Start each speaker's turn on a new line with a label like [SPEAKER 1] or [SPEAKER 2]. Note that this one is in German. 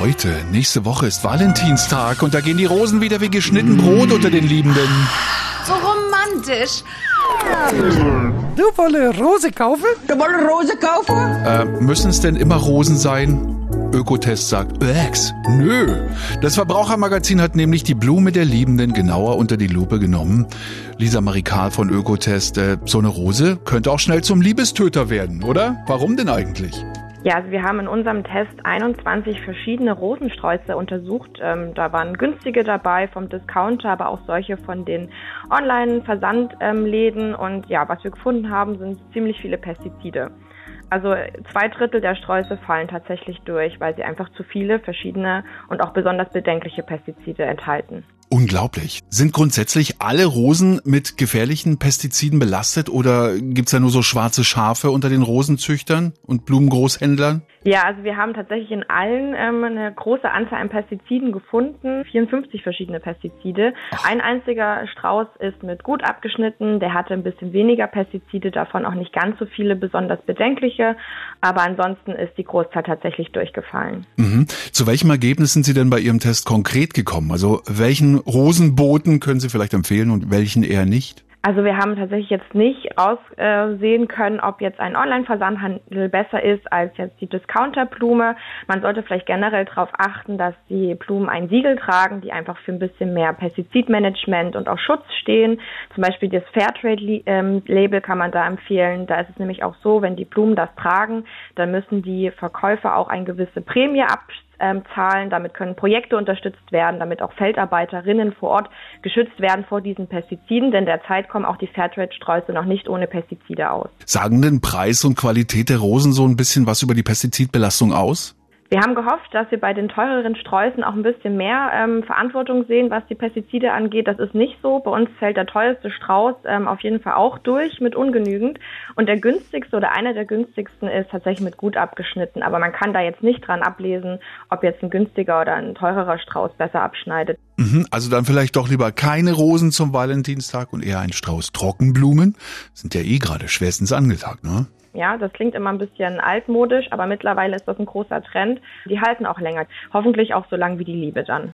[SPEAKER 1] Leute, nächste Woche ist Valentinstag und da gehen die Rosen wieder wie geschnitten Brot unter den Liebenden.
[SPEAKER 2] So romantisch.
[SPEAKER 3] Du wolle Rose kaufen?
[SPEAKER 4] Du wolle Rose kaufen?
[SPEAKER 1] Äh, müssen es denn immer Rosen sein? Ökotest sagt, Ex, nö. Das Verbrauchermagazin hat nämlich die Blume der Liebenden genauer unter die Lupe genommen. Lisa Marikal von Ökotest, äh, so eine Rose könnte auch schnell zum Liebestöter werden, oder? Warum denn eigentlich?
[SPEAKER 5] Ja, also wir haben in unserem Test 21 verschiedene Rosensträuße untersucht. Ähm, da waren günstige dabei vom Discounter, aber auch solche von den Online-Versandläden. Ähm, und ja, was wir gefunden haben, sind ziemlich viele Pestizide. Also zwei Drittel der Sträuße fallen tatsächlich durch, weil sie einfach zu viele verschiedene und auch besonders bedenkliche Pestizide enthalten.
[SPEAKER 1] Unglaublich. Sind grundsätzlich alle Rosen mit gefährlichen Pestiziden belastet oder gibt's da nur so schwarze Schafe unter den Rosenzüchtern und Blumengroßhändlern?
[SPEAKER 5] Ja, also wir haben tatsächlich in allen ähm, eine große Anzahl an Pestiziden gefunden, 54 verschiedene Pestizide. Ach. Ein einziger Strauß ist mit gut abgeschnitten, der hatte ein bisschen weniger Pestizide, davon auch nicht ganz so viele besonders bedenkliche, aber ansonsten ist die Großzahl tatsächlich durchgefallen.
[SPEAKER 1] Mhm. Zu welchem Ergebnis sind Sie denn bei Ihrem Test konkret gekommen? Also welchen Rosenboten können Sie vielleicht empfehlen und welchen eher nicht?
[SPEAKER 5] Also wir haben tatsächlich jetzt nicht aussehen können, ob jetzt ein Online-Versandhandel besser ist als jetzt die Discounterblume. Man sollte vielleicht generell darauf achten, dass die Blumen ein Siegel tragen, die einfach für ein bisschen mehr Pestizidmanagement und auch Schutz stehen. Zum Beispiel das Fairtrade-Label kann man da empfehlen. Da ist es nämlich auch so, wenn die Blumen das tragen, dann müssen die Verkäufer auch eine gewisse Prämie abstellen ähm, zahlen. Damit können Projekte unterstützt werden, damit auch Feldarbeiterinnen vor Ort geschützt werden vor diesen Pestiziden, denn derzeit kommen auch die Fairtrade-Sträuße noch nicht ohne Pestizide aus.
[SPEAKER 1] Sagen denn Preis und Qualität der Rosen so ein bisschen was über die Pestizidbelastung aus?
[SPEAKER 5] Wir haben gehofft, dass wir bei den teureren Sträußen auch ein bisschen mehr ähm, Verantwortung sehen, was die Pestizide angeht. Das ist nicht so. Bei uns fällt der teuerste Strauß ähm, auf jeden Fall auch durch mit ungenügend. Und der günstigste oder einer der günstigsten ist tatsächlich mit gut abgeschnitten. Aber man kann da jetzt nicht dran ablesen, ob jetzt ein günstiger oder ein teurerer Strauß besser abschneidet.
[SPEAKER 1] Mhm, also dann vielleicht doch lieber keine Rosen zum Valentinstag und eher ein Strauß Trockenblumen. Sind ja eh gerade schwerstens angesagt, ne?
[SPEAKER 5] Ja, das klingt immer ein bisschen altmodisch, aber mittlerweile ist das ein großer Trend. Die halten auch länger. Hoffentlich auch so lang wie die Liebe dann.